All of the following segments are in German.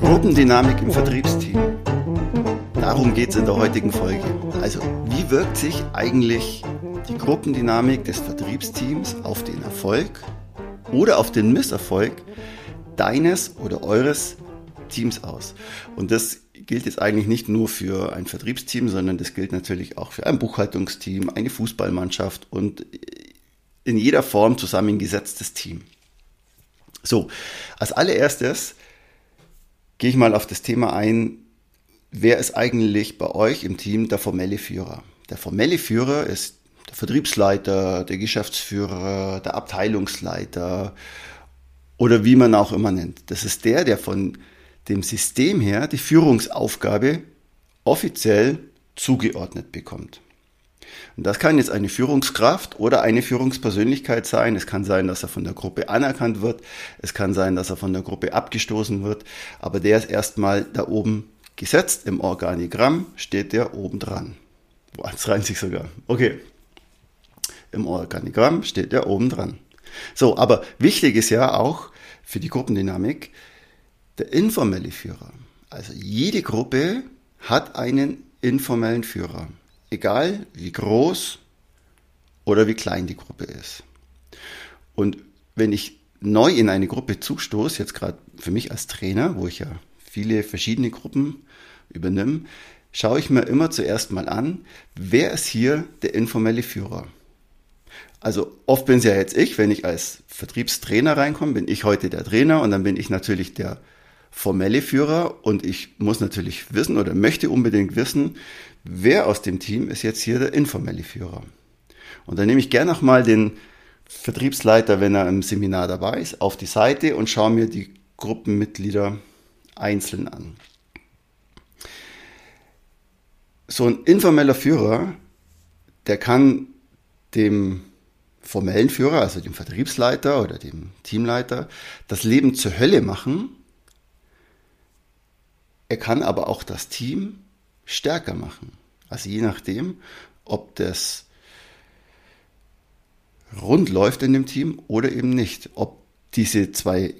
Gruppendynamik im Vertriebsteam. Darum geht es in der heutigen Folge. Also, wie wirkt sich eigentlich die Gruppendynamik des Vertriebsteams auf den Erfolg oder auf den Misserfolg deines oder eures Teams aus? Und das gilt jetzt eigentlich nicht nur für ein Vertriebsteam, sondern das gilt natürlich auch für ein Buchhaltungsteam, eine Fußballmannschaft und in jeder Form zusammengesetztes Team. So, als allererstes gehe ich mal auf das Thema ein, wer ist eigentlich bei euch im Team der formelle Führer? Der formelle Führer ist der Vertriebsleiter, der Geschäftsführer, der Abteilungsleiter oder wie man auch immer nennt. Das ist der, der von dem System her die Führungsaufgabe offiziell zugeordnet bekommt. Und das kann jetzt eine Führungskraft oder eine Führungspersönlichkeit sein. Es kann sein, dass er von der Gruppe anerkannt wird. Es kann sein, dass er von der Gruppe abgestoßen wird. Aber der ist erstmal da oben gesetzt. Im Organigramm steht der oben dran. Rein sich sogar. Okay. Im Organigramm steht der oben dran. So, aber wichtig ist ja auch für die Gruppendynamik der informelle Führer. Also jede Gruppe hat einen informellen Führer egal wie groß oder wie klein die Gruppe ist. Und wenn ich neu in eine Gruppe zustoße, jetzt gerade für mich als Trainer, wo ich ja viele verschiedene Gruppen übernehme, schaue ich mir immer zuerst mal an, wer ist hier der informelle Führer. Also oft bin es ja jetzt ich, wenn ich als Vertriebstrainer reinkomme, bin ich heute der Trainer und dann bin ich natürlich der formelle Führer und ich muss natürlich wissen oder möchte unbedingt wissen, wer aus dem Team ist jetzt hier der informelle Führer. Und dann nehme ich gerne nochmal den Vertriebsleiter, wenn er im Seminar dabei ist, auf die Seite und schaue mir die Gruppenmitglieder einzeln an. So ein informeller Führer, der kann dem formellen Führer, also dem Vertriebsleiter oder dem Teamleiter, das Leben zur Hölle machen. Er kann aber auch das Team stärker machen. Also je nachdem, ob das rund läuft in dem Team oder eben nicht. Ob diese zwei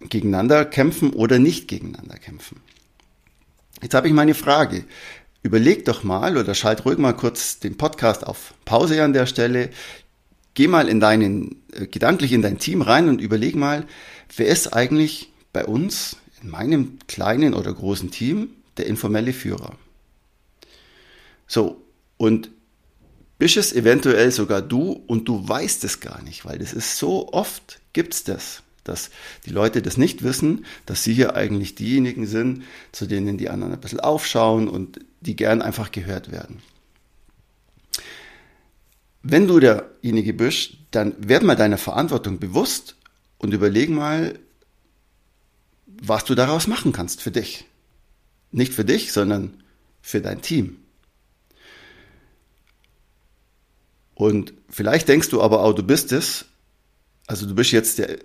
gegeneinander kämpfen oder nicht gegeneinander kämpfen. Jetzt habe ich meine Frage. Überleg doch mal oder schalt ruhig mal kurz den Podcast auf Pause an der Stelle. Geh mal in deinen, äh, gedanklich in dein Team rein und überleg mal, wer ist eigentlich bei uns, in meinem kleinen oder großen Team, der informelle Führer? So, und bist es eventuell sogar du und du weißt es gar nicht, weil das ist so oft gibt's das, dass die Leute das nicht wissen, dass sie hier eigentlich diejenigen sind, zu denen die anderen ein bisschen aufschauen und die gern einfach gehört werden. Wenn du derjenige bist, dann werd mal deiner Verantwortung bewusst und überleg mal, was du daraus machen kannst für dich. Nicht für dich, sondern für dein Team. Und vielleicht denkst du aber auch, du bist es. Also du bist jetzt der,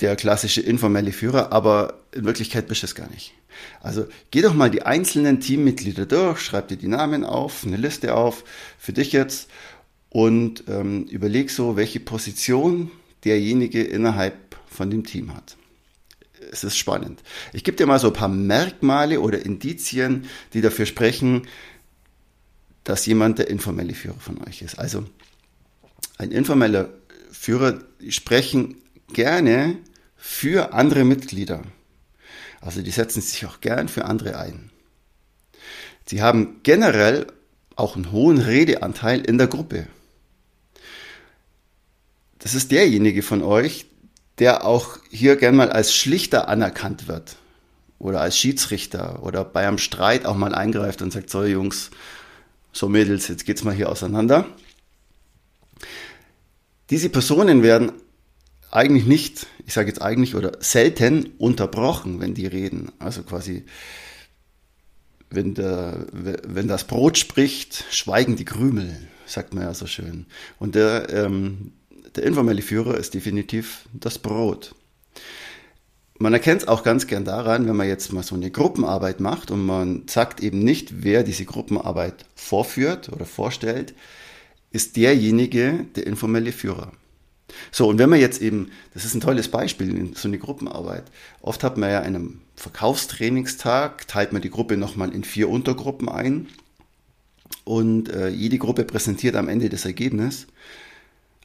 der klassische informelle Führer, aber in Wirklichkeit bist du es gar nicht. Also geh doch mal die einzelnen Teammitglieder durch, schreib dir die Namen auf, eine Liste auf für dich jetzt und ähm, überleg so, welche Position derjenige innerhalb von dem Team hat. Es ist spannend. Ich gebe dir mal so ein paar Merkmale oder Indizien, die dafür sprechen, dass jemand der informelle Führer von euch ist. Also ein informeller Führer sprechen gerne für andere Mitglieder. Also die setzen sich auch gern für andere ein. Sie haben generell auch einen hohen Redeanteil in der Gruppe. Das ist derjenige von euch, der auch hier gern mal als Schlichter anerkannt wird oder als Schiedsrichter oder bei einem Streit auch mal eingreift und sagt, so Jungs, so Mädels, jetzt geht's mal hier auseinander. Diese Personen werden eigentlich nicht, ich sage jetzt eigentlich oder selten unterbrochen, wenn die reden. Also quasi, wenn, der, wenn das Brot spricht, schweigen die Krümel, sagt man ja so schön. Und der, ähm, der informelle Führer ist definitiv das Brot. Man erkennt es auch ganz gern daran, wenn man jetzt mal so eine Gruppenarbeit macht und man sagt eben nicht, wer diese Gruppenarbeit vorführt oder vorstellt, ist derjenige der informelle Führer. So, und wenn man jetzt eben, das ist ein tolles Beispiel so eine Gruppenarbeit. Oft hat man ja einen Verkaufstrainingstag, teilt man die Gruppe nochmal in vier Untergruppen ein und äh, jede Gruppe präsentiert am Ende das Ergebnis,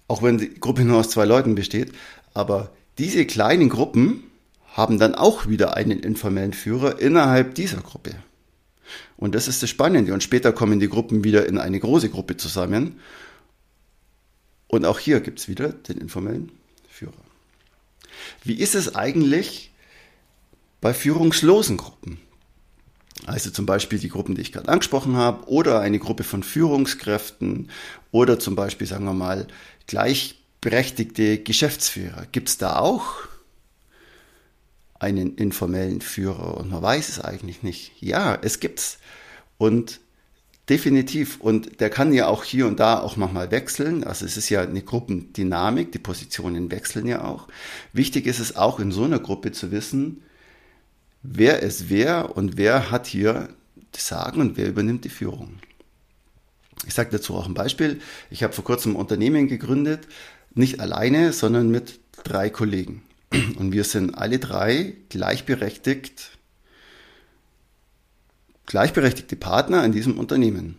auch wenn die Gruppe nur aus zwei Leuten besteht. Aber diese kleinen Gruppen haben dann auch wieder einen informellen Führer innerhalb dieser Gruppe. Und das ist das Spannende. Und später kommen die Gruppen wieder in eine große Gruppe zusammen. Und auch hier gibt es wieder den informellen Führer. Wie ist es eigentlich bei führungslosen Gruppen? Also zum Beispiel die Gruppen, die ich gerade angesprochen habe, oder eine Gruppe von Führungskräften oder zum Beispiel, sagen wir mal, gleichberechtigte Geschäftsführer. Gibt es da auch einen informellen Führer und man weiß es eigentlich nicht. Ja, es gibt's. Und definitiv. Und der kann ja auch hier und da auch manchmal wechseln. Also es ist ja eine Gruppendynamik, die Positionen wechseln ja auch. Wichtig ist es auch in so einer Gruppe zu wissen, wer ist wer und wer hat hier das Sagen und wer übernimmt die Führung. Ich sage dazu auch ein Beispiel. Ich habe vor kurzem ein Unternehmen gegründet, nicht alleine, sondern mit drei Kollegen. Und wir sind alle drei gleichberechtigt, gleichberechtigte Partner in diesem Unternehmen.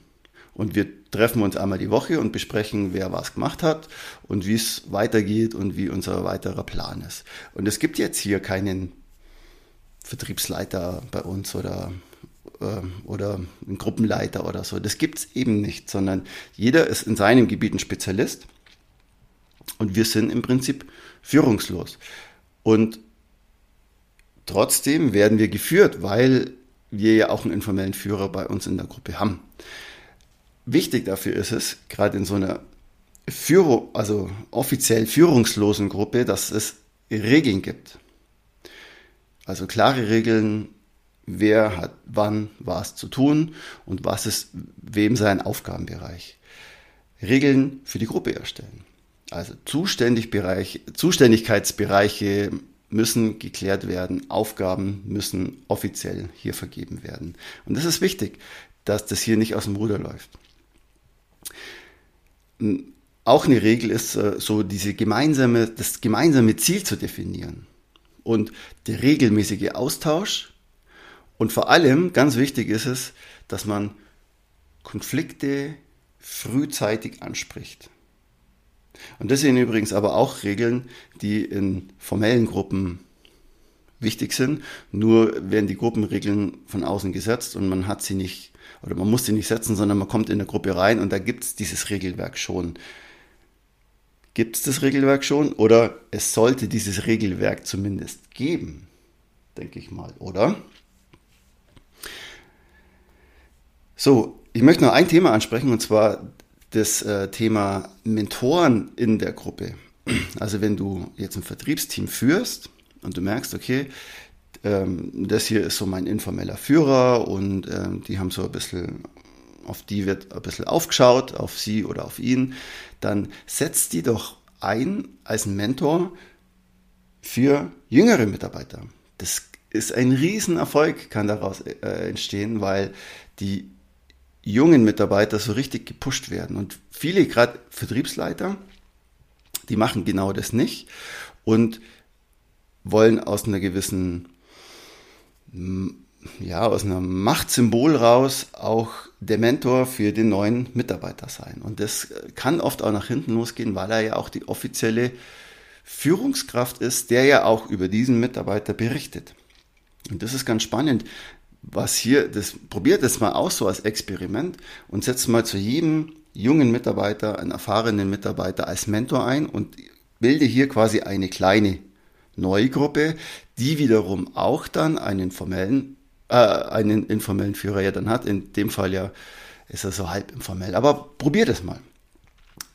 Und wir treffen uns einmal die Woche und besprechen, wer was gemacht hat und wie es weitergeht und wie unser weiterer Plan ist. Und es gibt jetzt hier keinen Vertriebsleiter bei uns oder, äh, oder einen Gruppenleiter oder so. Das gibt es eben nicht, sondern jeder ist in seinem Gebiet ein Spezialist und wir sind im Prinzip führungslos. Und trotzdem werden wir geführt, weil wir ja auch einen informellen Führer bei uns in der Gruppe haben. Wichtig dafür ist es, gerade in so einer Führung, also offiziell führungslosen Gruppe, dass es Regeln gibt. Also klare Regeln, wer hat wann was zu tun und was ist wem sein Aufgabenbereich. Regeln für die Gruppe erstellen. Also Zuständigbereich, Zuständigkeitsbereiche müssen geklärt werden, Aufgaben müssen offiziell hier vergeben werden. Und das ist wichtig, dass das hier nicht aus dem Ruder läuft. Auch eine Regel ist äh, so diese gemeinsame, das gemeinsame Ziel zu definieren und der regelmäßige Austausch und vor allem ganz wichtig ist es, dass man Konflikte frühzeitig anspricht. Und das sind übrigens aber auch Regeln, die in formellen Gruppen wichtig sind. Nur werden die Gruppenregeln von außen gesetzt und man hat sie nicht, oder man muss sie nicht setzen, sondern man kommt in eine Gruppe rein und da gibt es dieses Regelwerk schon. Gibt es das Regelwerk schon? Oder es sollte dieses Regelwerk zumindest geben, denke ich mal, oder? So, ich möchte noch ein Thema ansprechen und zwar das äh, Thema Mentoren in der Gruppe. Also wenn du jetzt ein Vertriebsteam führst und du merkst, okay, ähm, das hier ist so mein informeller Führer und ähm, die haben so ein bisschen, auf die wird ein bisschen aufgeschaut, auf sie oder auf ihn, dann setzt die doch ein als Mentor für jüngere Mitarbeiter. Das ist ein Riesenerfolg, kann daraus äh, entstehen, weil die jungen Mitarbeiter so richtig gepusht werden. Und viele, gerade Vertriebsleiter, die machen genau das nicht und wollen aus einer gewissen ja, aus einem Machtsymbol raus auch der Mentor für den neuen Mitarbeiter sein. Und das kann oft auch nach hinten losgehen, weil er ja auch die offizielle Führungskraft ist, der ja auch über diesen Mitarbeiter berichtet. Und das ist ganz spannend, was hier, das, probiert das mal aus so als Experiment und setzt mal zu jedem jungen Mitarbeiter, einen erfahrenen Mitarbeiter als Mentor ein und bilde hier quasi eine kleine neue Gruppe, die wiederum auch dann einen formellen, äh, einen informellen Führer ja dann hat. In dem Fall ja ist er so halb informell. Aber probiert es mal.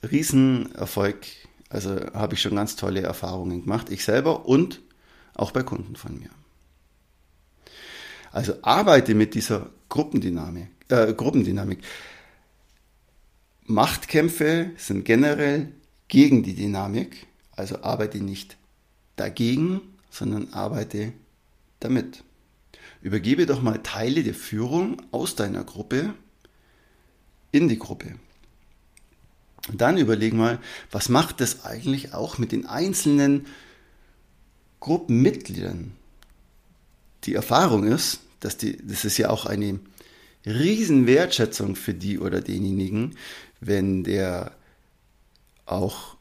Riesenerfolg. Also habe ich schon ganz tolle Erfahrungen gemacht, ich selber und auch bei Kunden von mir. Also arbeite mit dieser Gruppendynamik. Äh, Gruppendynamik. Machtkämpfe sind generell gegen die Dynamik, also arbeite nicht dagegen, sondern arbeite damit. Übergebe doch mal Teile der Führung aus deiner Gruppe in die Gruppe. Und dann überleg mal, was macht das eigentlich auch mit den einzelnen Gruppenmitgliedern? Die Erfahrung ist, dass die, das ist ja auch eine Riesenwertschätzung für die oder denjenigen, wenn der auch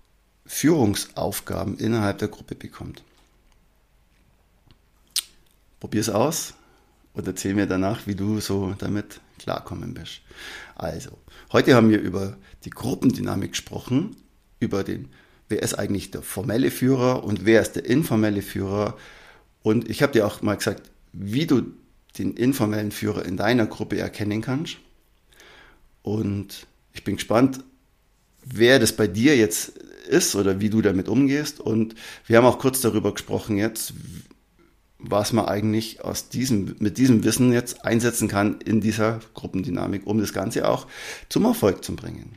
Führungsaufgaben innerhalb der Gruppe bekommt. Probier es aus und erzähl mir danach, wie du so damit klarkommen bist. Also, heute haben wir über die Gruppendynamik gesprochen, über den, wer ist eigentlich der formelle Führer und wer ist der informelle Führer. Und ich habe dir auch mal gesagt, wie du den informellen Führer in deiner Gruppe erkennen kannst. Und ich bin gespannt, wer das bei dir jetzt ist oder wie du damit umgehst. Und wir haben auch kurz darüber gesprochen jetzt, was man eigentlich aus diesem, mit diesem Wissen jetzt einsetzen kann in dieser Gruppendynamik, um das Ganze auch zum Erfolg zu bringen.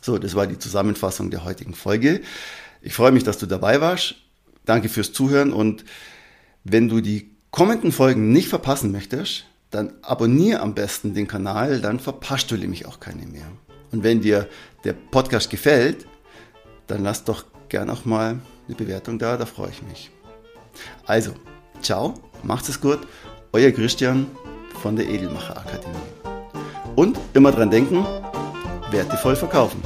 So, das war die Zusammenfassung der heutigen Folge. Ich freue mich, dass du dabei warst. Danke fürs Zuhören und wenn du die kommenden Folgen nicht verpassen möchtest, dann abonniere am besten den Kanal, dann verpasst du nämlich auch keine mehr. Und wenn dir der Podcast gefällt, dann lass doch gern auch mal eine Bewertung da, da freue ich mich. Also, ciao, macht es gut, euer Christian von der Edelmacher Akademie. Und immer dran denken, wertevoll verkaufen.